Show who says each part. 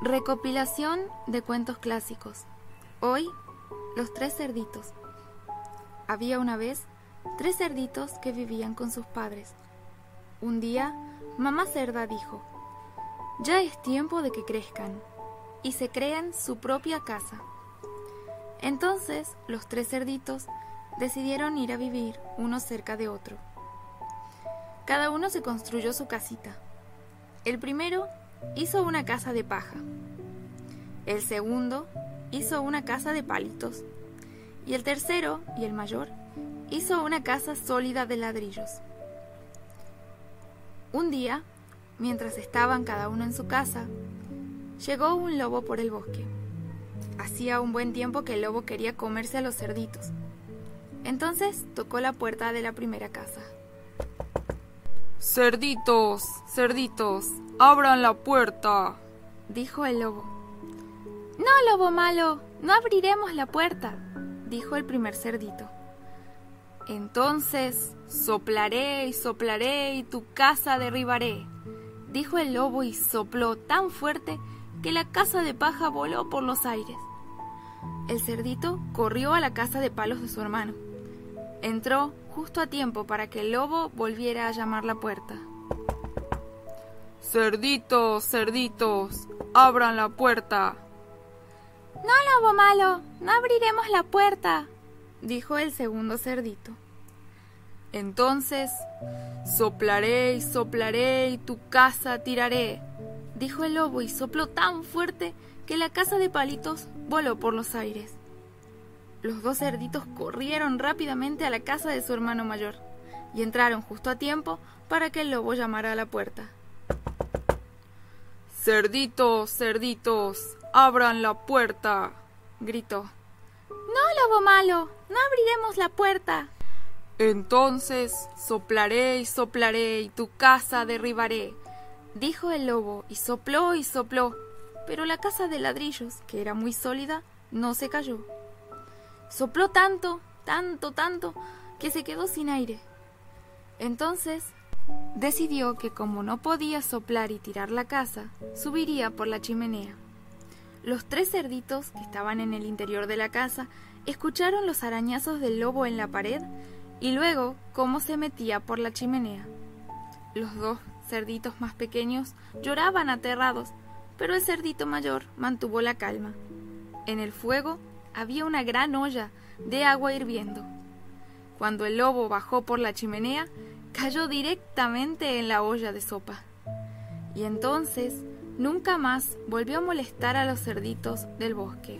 Speaker 1: Recopilación de cuentos clásicos. Hoy, los tres cerditos. Había una vez tres cerditos que vivían con sus padres. Un día, mamá cerda dijo, ya es tiempo de que crezcan y se crean su propia casa. Entonces, los tres cerditos decidieron ir a vivir uno cerca de otro. Cada uno se construyó su casita. El primero hizo una casa de paja. El segundo hizo una casa de palitos. Y el tercero, y el mayor, hizo una casa sólida de ladrillos. Un día, mientras estaban cada uno en su casa, llegó un lobo por el bosque. Hacía un buen tiempo que el lobo quería comerse a los cerditos. Entonces tocó la puerta de la primera casa.
Speaker 2: Cerditos, cerditos, abran la puerta,
Speaker 1: dijo el lobo. No, lobo malo, no abriremos la puerta, dijo el primer cerdito.
Speaker 2: Entonces soplaré y soplaré y tu casa derribaré,
Speaker 1: dijo el lobo y sopló tan fuerte que la casa de paja voló por los aires. El cerdito corrió a la casa de palos de su hermano. Entró justo a tiempo para que el lobo volviera a llamar la puerta.
Speaker 2: Cerditos, cerditos, abran la puerta.
Speaker 1: No, lobo malo, no abriremos la puerta, dijo el segundo cerdito.
Speaker 2: Entonces, soplaré y soplaré y tu casa tiraré,
Speaker 1: dijo el lobo y sopló tan fuerte que la casa de palitos voló por los aires. Los dos cerditos corrieron rápidamente a la casa de su hermano mayor y entraron justo a tiempo para que el lobo llamara a la puerta.
Speaker 2: Cerditos, cerditos, abran la puerta, gritó.
Speaker 1: No, lobo malo, no abriremos la puerta.
Speaker 2: Entonces soplaré y soplaré y tu casa derribaré,
Speaker 1: dijo el lobo y sopló y sopló, pero la casa de ladrillos, que era muy sólida, no se cayó. Sopló tanto, tanto, tanto, que se quedó sin aire. Entonces decidió que como no podía soplar y tirar la casa, subiría por la chimenea. Los tres cerditos que estaban en el interior de la casa escucharon los arañazos del lobo en la pared y luego cómo se metía por la chimenea. Los dos cerditos más pequeños lloraban aterrados, pero el cerdito mayor mantuvo la calma. En el fuego había una gran olla de agua hirviendo. Cuando el lobo bajó por la chimenea, cayó directamente en la olla de sopa. Y entonces nunca más volvió a molestar a los cerditos del bosque.